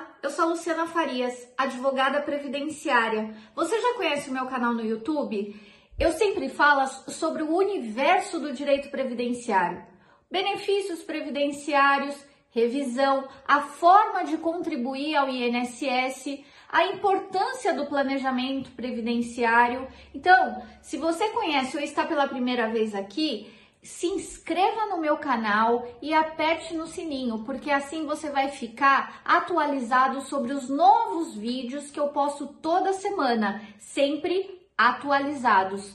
Olá, eu sou Luciana Farias, advogada previdenciária. Você já conhece o meu canal no YouTube? Eu sempre falo sobre o universo do direito previdenciário, benefícios previdenciários, revisão, a forma de contribuir ao INSS, a importância do planejamento previdenciário. Então, se você conhece ou está pela primeira vez aqui, se inscreva no meu canal e aperte no sininho, porque assim você vai ficar atualizado sobre os novos vídeos que eu posto toda semana, sempre atualizados.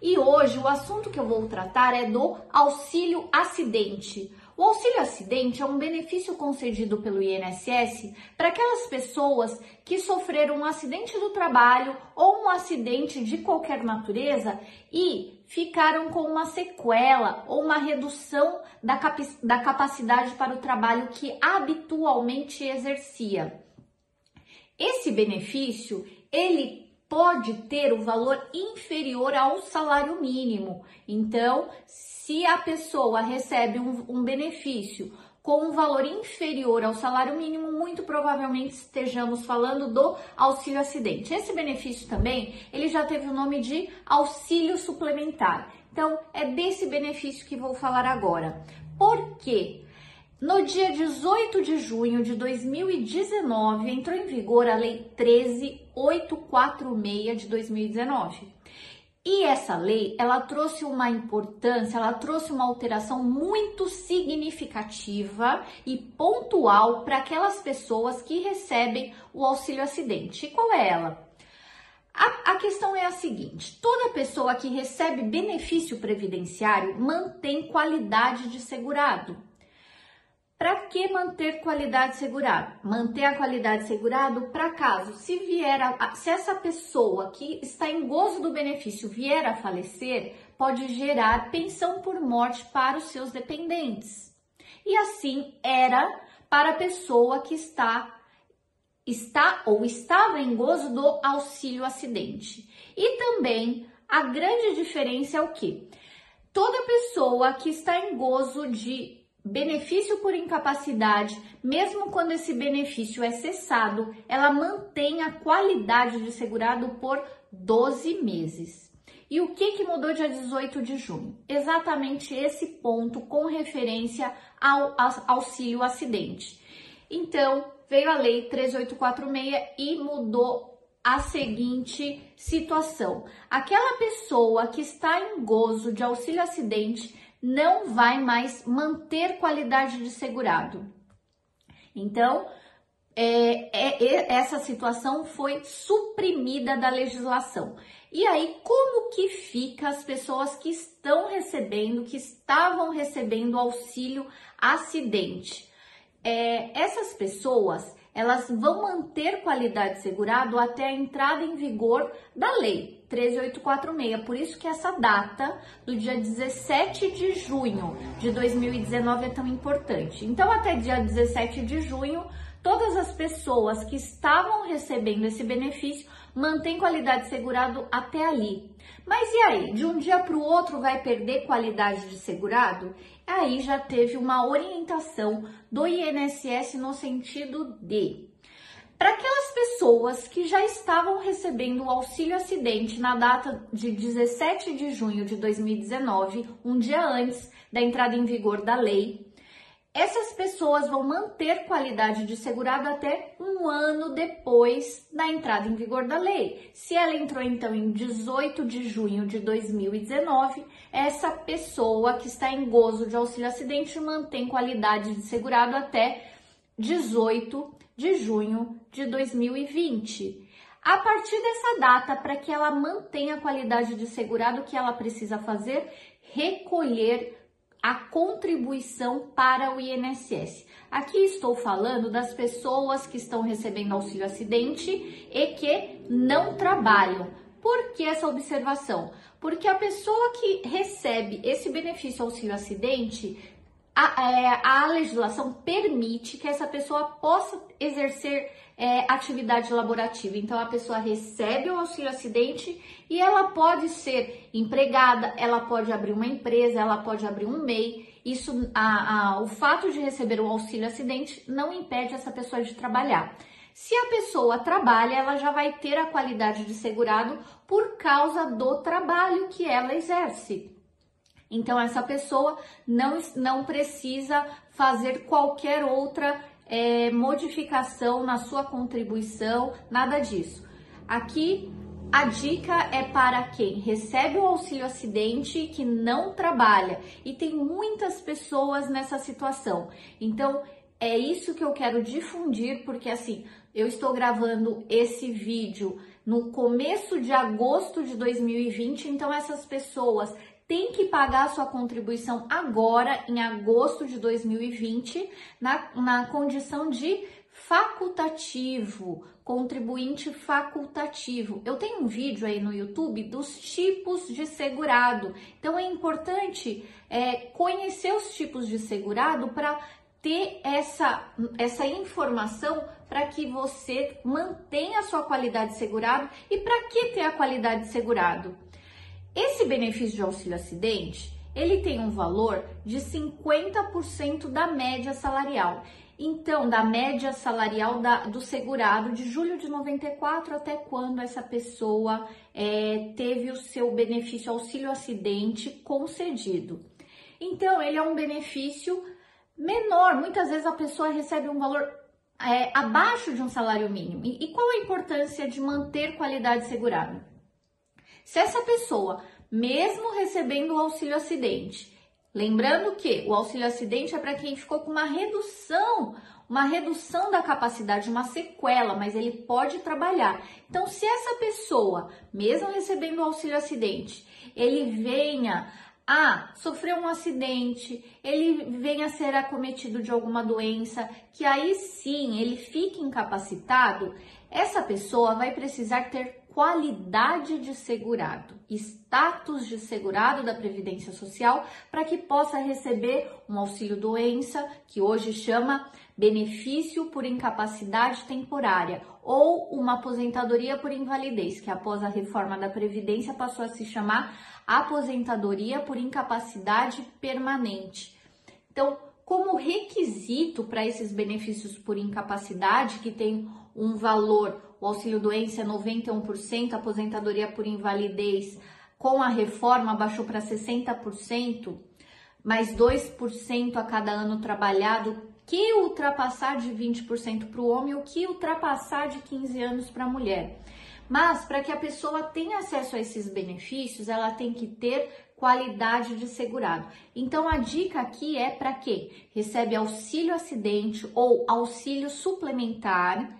E hoje o assunto que eu vou tratar é do auxílio acidente. O auxílio acidente é um benefício concedido pelo INSS para aquelas pessoas que sofreram um acidente do trabalho ou um acidente de qualquer natureza e ficaram com uma sequela ou uma redução da, cap da capacidade para o trabalho que habitualmente exercia. Esse benefício, ele pode ter o valor inferior ao salário mínimo. Então, se a pessoa recebe um, um benefício com um valor inferior ao salário mínimo, muito provavelmente estejamos falando do auxílio acidente. Esse benefício também, ele já teve o nome de auxílio suplementar. Então, é desse benefício que vou falar agora. Por quê? No dia 18 de junho de 2019, entrou em vigor a Lei 13846 de 2019. E essa lei, ela trouxe uma importância, ela trouxe uma alteração muito significativa e pontual para aquelas pessoas que recebem o auxílio acidente. E qual é ela? A, a, questão é a seguinte: toda pessoa que recebe benefício previdenciário mantém qualidade de segurado. Para que manter qualidade segurada? Manter a qualidade segurado para caso se vier a, se essa pessoa que está em gozo do benefício vier a falecer, pode gerar pensão por morte para os seus dependentes. E assim era para a pessoa que está está ou estava em gozo do auxílio acidente. E também a grande diferença é o que? Toda pessoa que está em gozo de benefício por incapacidade, mesmo quando esse benefício é cessado, ela mantém a qualidade de segurado por 12 meses. E o que, que mudou dia 18 de junho? Exatamente esse ponto com referência ao auxílio acidente. Então, veio a lei 3846 e mudou a seguinte situação: aquela pessoa que está em gozo de auxílio acidente não vai mais manter qualidade de segurado. Então, é, é, essa situação foi suprimida da legislação. E aí, como que fica as pessoas que estão recebendo, que estavam recebendo auxílio acidente? É, essas pessoas, elas vão manter qualidade de segurado até a entrada em vigor da lei. 13846. Por isso que essa data do dia 17 de junho de 2019 é tão importante. Então, até dia 17 de junho, todas as pessoas que estavam recebendo esse benefício mantêm qualidade segurado até ali. Mas e aí? De um dia para o outro vai perder qualidade de segurado? Aí já teve uma orientação do INSS no sentido de para aquelas pessoas que já estavam recebendo o auxílio acidente na data de 17 de junho de 2019, um dia antes da entrada em vigor da lei, essas pessoas vão manter qualidade de segurado até um ano depois da entrada em vigor da lei. Se ela entrou então em 18 de junho de 2019, essa pessoa que está em gozo de auxílio acidente mantém qualidade de segurado até 18 de junho de 2020. A partir dessa data, para que ela mantenha a qualidade de segurado, o que ela precisa fazer? Recolher a contribuição para o INSS. Aqui estou falando das pessoas que estão recebendo auxílio acidente e que não trabalham. Por que essa observação? Porque a pessoa que recebe esse benefício auxílio acidente a, é, a legislação permite que essa pessoa possa exercer é, atividade laborativa. Então, a pessoa recebe o auxílio acidente e ela pode ser empregada, ela pode abrir uma empresa, ela pode abrir um MEI isso, a, a, o fato de receber o auxílio acidente não impede essa pessoa de trabalhar. Se a pessoa trabalha, ela já vai ter a qualidade de segurado por causa do trabalho que ela exerce. Então, essa pessoa não, não precisa fazer qualquer outra é, modificação na sua contribuição, nada disso. Aqui a dica é para quem recebe o auxílio acidente que não trabalha e tem muitas pessoas nessa situação. Então, é isso que eu quero difundir, porque assim, eu estou gravando esse vídeo no começo de agosto de 2020, então essas pessoas têm que pagar sua contribuição agora, em agosto de 2020, na, na condição de facultativo, contribuinte facultativo. Eu tenho um vídeo aí no YouTube dos tipos de segurado. Então é importante é, conhecer os tipos de segurado para ter essa, essa informação para que você mantenha a sua qualidade de segurado. E para que ter a qualidade de segurado? Esse benefício de auxílio acidente, ele tem um valor de 50% da média salarial. Então, da média salarial da, do segurado de julho de 94 até quando essa pessoa é, teve o seu benefício auxílio acidente concedido. Então, ele é um benefício menor. Muitas vezes a pessoa recebe um valor é, abaixo de um salário mínimo. E, e qual a importância de manter qualidade segurada? Se essa pessoa, mesmo recebendo o auxílio acidente, lembrando que o auxílio acidente é para quem ficou com uma redução, uma redução da capacidade, uma sequela, mas ele pode trabalhar. Então, se essa pessoa, mesmo recebendo o auxílio acidente, ele venha ah, sofreu um acidente, ele venha a ser acometido de alguma doença, que aí sim ele fique incapacitado, essa pessoa vai precisar ter qualidade de segurado, status de segurado da Previdência Social, para que possa receber um auxílio doença, que hoje chama benefício por incapacidade temporária, ou uma aposentadoria por invalidez, que após a reforma da Previdência passou a se chamar aposentadoria por incapacidade permanente. Então, como requisito para esses benefícios por incapacidade, que tem um valor, o auxílio doença é 91%, a aposentadoria por invalidez com a reforma baixou para 60%, mais 2% a cada ano trabalhado, que ultrapassar de 20% para o homem, o que ultrapassar de 15 anos para a mulher. Mas para que a pessoa tenha acesso a esses benefícios, ela tem que ter qualidade de segurado. Então a dica aqui é para quem recebe auxílio acidente ou auxílio suplementar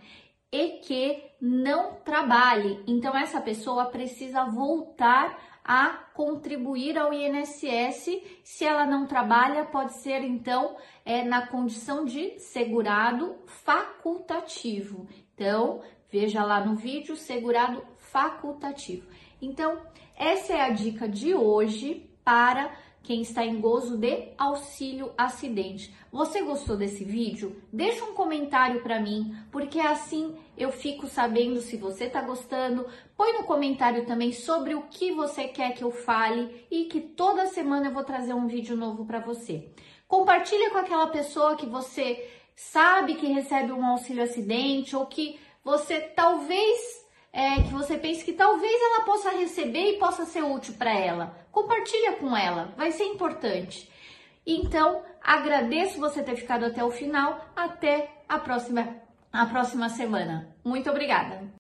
e que não trabalhe. Então essa pessoa precisa voltar a contribuir ao INSS. Se ela não trabalha, pode ser então é, na condição de segurado facultativo. Então, Veja lá no vídeo segurado facultativo. Então, essa é a dica de hoje para quem está em gozo de auxílio acidente. Você gostou desse vídeo? Deixa um comentário para mim, porque assim eu fico sabendo se você está gostando. Põe no comentário também sobre o que você quer que eu fale e que toda semana eu vou trazer um vídeo novo para você. Compartilha com aquela pessoa que você sabe que recebe um auxílio acidente ou que você talvez é, que você pense que talvez ela possa receber e possa ser útil para ela. Compartilha com ela, vai ser importante. Então, agradeço você ter ficado até o final. Até a próxima, a próxima semana. Muito obrigada.